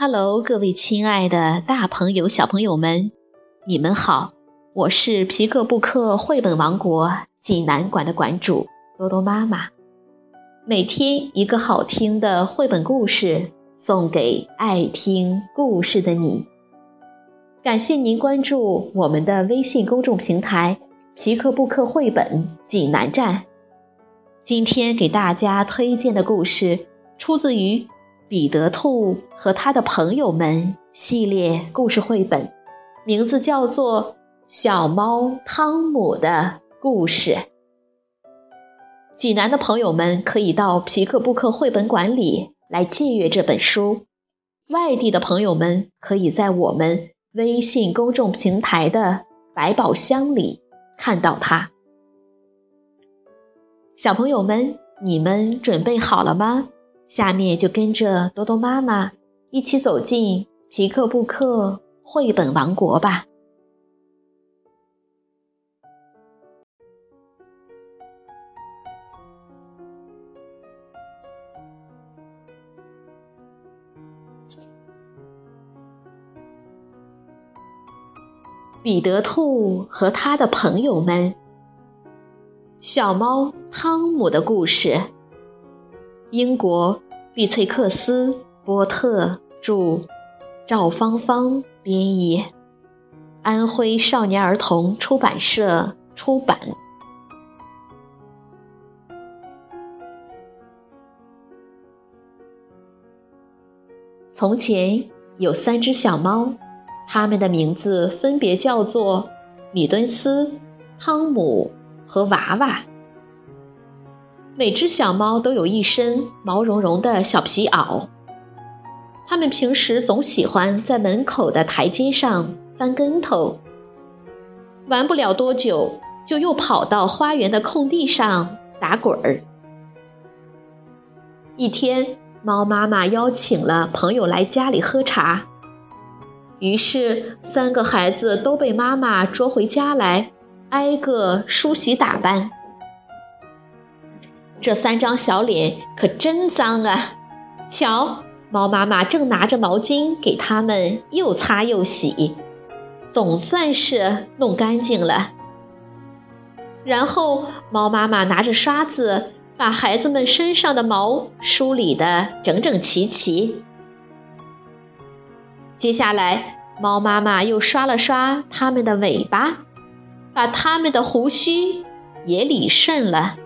Hello，各位亲爱的大朋友、小朋友们，你们好！我是皮克布克绘本王国济南馆的馆主多多妈妈。每天一个好听的绘本故事，送给爱听故事的你。感谢您关注我们的微信公众平台“皮克布克绘本济南站”。今天给大家推荐的故事出自于。彼得兔和他的朋友们系列故事绘本，名字叫做《小猫汤姆的故事》。济南的朋友们可以到皮克布克绘本馆里来借阅这本书，外地的朋友们可以在我们微信公众平台的百宝箱里看到它。小朋友们，你们准备好了吗？下面就跟着多多妈妈一起走进皮克布克绘本王国吧。彼得兔和他的朋友们，小猫汤姆的故事。英国碧翠克斯波特著，赵芳芳编译，安徽少年儿童出版社出版。从前有三只小猫，它们的名字分别叫做米敦斯、汤姆和娃娃。每只小猫都有一身毛茸茸的小皮袄，它们平时总喜欢在门口的台阶上翻跟头，玩不了多久就又跑到花园的空地上打滚儿。一天，猫妈妈邀请了朋友来家里喝茶，于是三个孩子都被妈妈捉回家来，挨个梳洗打扮。这三张小脸可真脏啊！瞧，猫妈妈正拿着毛巾给它们又擦又洗，总算是弄干净了。然后，猫妈妈拿着刷子把孩子们身上的毛梳理得整整齐齐。接下来，猫妈妈又刷了刷它们的尾巴，把它们的胡须也理顺了。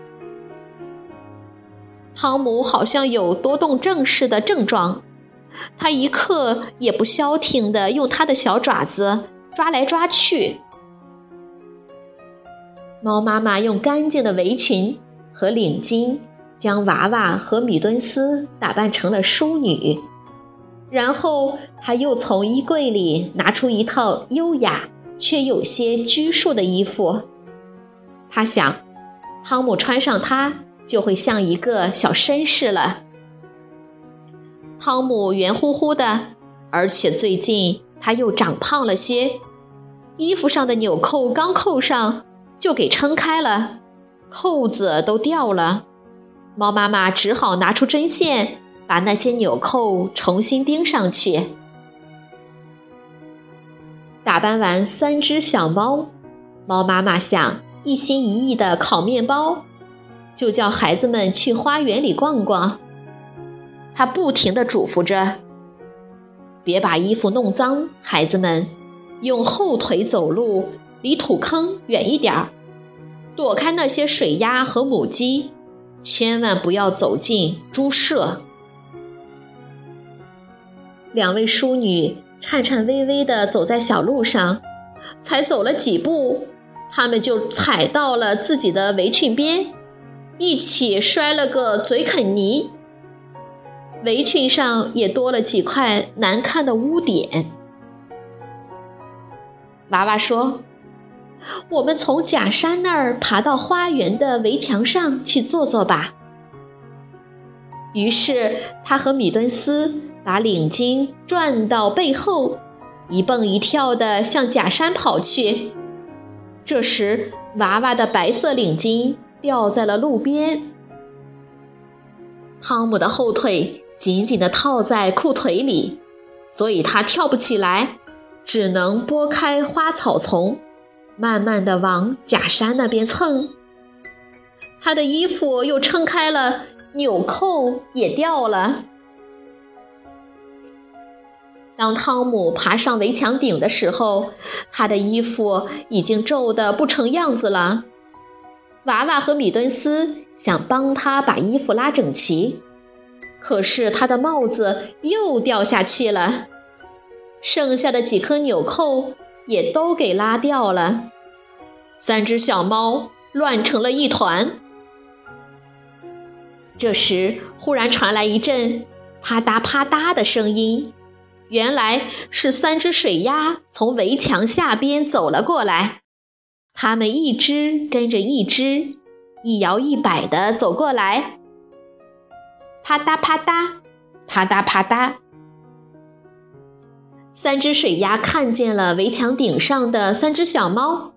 汤姆好像有多动症似的症状，他一刻也不消停地用他的小爪子抓来抓去。猫妈妈用干净的围裙和领巾将娃娃和米敦斯打扮成了淑女，然后她又从衣柜里拿出一套优雅却有些拘束的衣服。他想，汤姆穿上它。就会像一个小绅士了。汤姆圆乎乎的，而且最近他又长胖了些，衣服上的纽扣刚扣上就给撑开了，扣子都掉了。猫妈妈只好拿出针线，把那些纽扣重新钉上去。打扮完三只小猫，猫妈妈想一心一意的烤面包。就叫孩子们去花园里逛逛。他不停地嘱咐着：“别把衣服弄脏，孩子们，用后腿走路，离土坑远一点儿，躲开那些水鸭和母鸡，千万不要走进猪舍。”两位淑女颤颤巍巍地走在小路上，才走了几步，他们就踩到了自己的围裙边。一起摔了个嘴啃泥，围裙上也多了几块难看的污点。娃娃说：“我们从假山那儿爬到花园的围墙上去坐坐吧。”于是他和米敦斯把领巾转到背后，一蹦一跳地向假山跑去。这时，娃娃的白色领巾。掉在了路边。汤姆的后腿紧紧地套在裤腿里，所以他跳不起来，只能拨开花草丛，慢慢的往假山那边蹭。他的衣服又撑开了，纽扣也掉了。当汤姆爬上围墙顶的时候，他的衣服已经皱得不成样子了。娃娃和米顿斯想帮他把衣服拉整齐，可是他的帽子又掉下去了，剩下的几颗纽扣也都给拉掉了。三只小猫乱成了一团。这时，忽然传来一阵啪嗒啪嗒的声音。原来是三只水鸭从围墙下边走了过来，它们一只跟着一只，一摇一摆地走过来。啪嗒啪嗒，啪嗒啪嗒。三只水鸭看见了围墙顶上的三只小猫，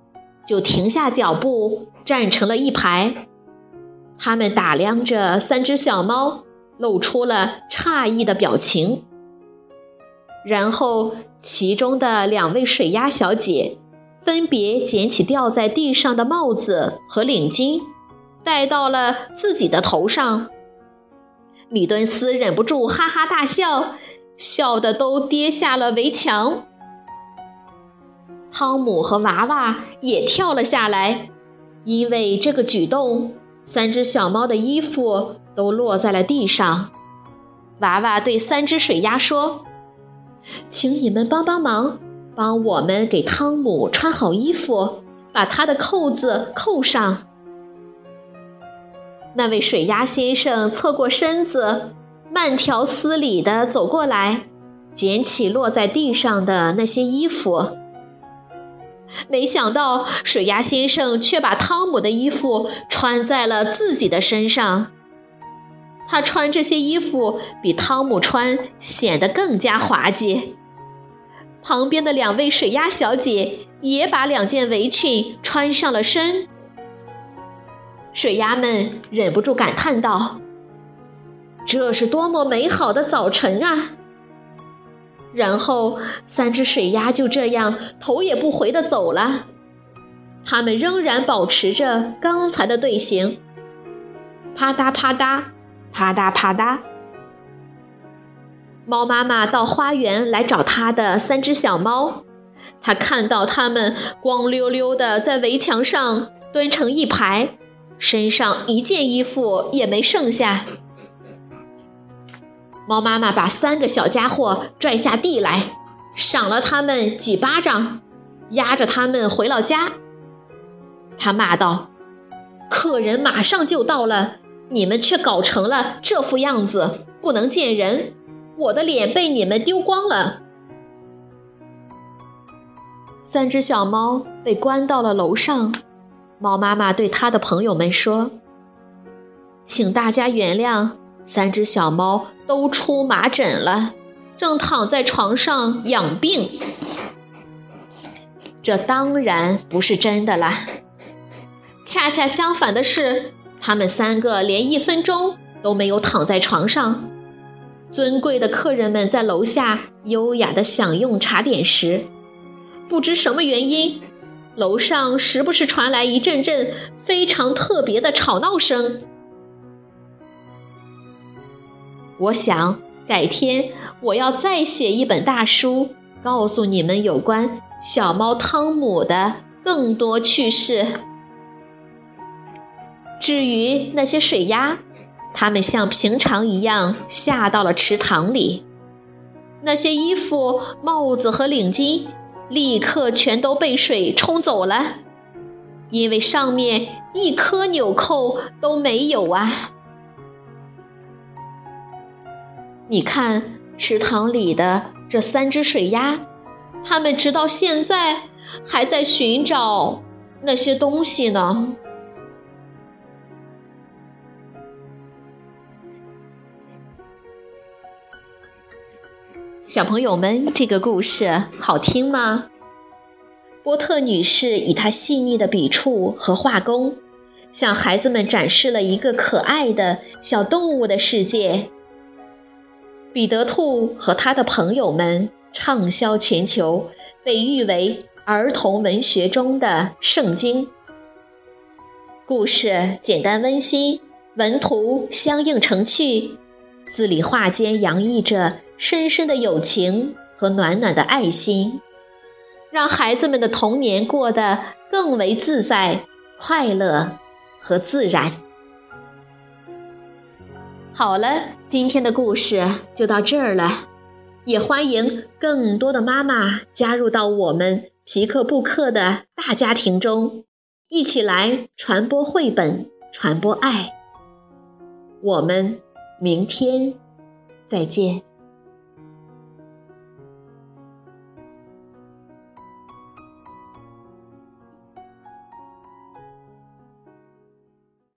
就停下脚步，站成了一排。它们打量着三只小猫，露出了诧异的表情。然后，其中的两位水鸭小姐分别捡起掉在地上的帽子和领巾，戴到了自己的头上。米敦斯忍不住哈哈大笑，笑得都跌下了围墙。汤姆和娃娃也跳了下来，因为这个举动，三只小猫的衣服都落在了地上。娃娃对三只水鸭说。请你们帮帮忙，帮我们给汤姆穿好衣服，把他的扣子扣上。那位水鸭先生侧过身子，慢条斯理地走过来，捡起落在地上的那些衣服。没想到，水鸭先生却把汤姆的衣服穿在了自己的身上。他穿这些衣服比汤姆穿显得更加滑稽。旁边的两位水鸭小姐也把两件围裙穿上了身。水鸭们忍不住感叹道：“这是多么美好的早晨啊！”然后，三只水鸭就这样头也不回地走了。它们仍然保持着刚才的队形，啪嗒啪嗒。啪嗒啪嗒，猫妈妈到花园来找它的三只小猫。它看到它们光溜溜的在围墙上蹲成一排，身上一件衣服也没剩下。猫妈妈把三个小家伙拽下地来，赏了他们几巴掌，压着他们回了家。他骂道：“客人马上就到了。”你们却搞成了这副样子，不能见人。我的脸被你们丢光了。三只小猫被关到了楼上。猫妈妈对它的朋友们说：“请大家原谅，三只小猫都出麻疹了，正躺在床上养病。”这当然不是真的啦。恰恰相反的是。他们三个连一分钟都没有躺在床上。尊贵的客人们在楼下优雅地享用茶点时，不知什么原因，楼上时不时传来一阵阵非常特别的吵闹声。我想改天我要再写一本大书，告诉你们有关小猫汤姆的更多趣事。至于那些水鸭，他们像平常一样下到了池塘里。那些衣服、帽子和领巾立刻全都被水冲走了，因为上面一颗纽扣都没有啊！你看池塘里的这三只水鸭，它们直到现在还在寻找那些东西呢。小朋友们，这个故事好听吗？波特女士以她细腻的笔触和画工，向孩子们展示了一个可爱的小动物的世界。彼得兔和他的朋友们畅销全球，被誉为儿童文学中的圣经。故事简单温馨，文图相映成趣，字里画间洋溢着深深的友情和暖暖的爱心，让孩子们的童年过得更为自在、快乐和自然。好了，今天的故事就到这儿了，也欢迎更多的妈妈加入到我们皮克布克的大家庭中，一起来传播绘本，传播爱。我们明天再见。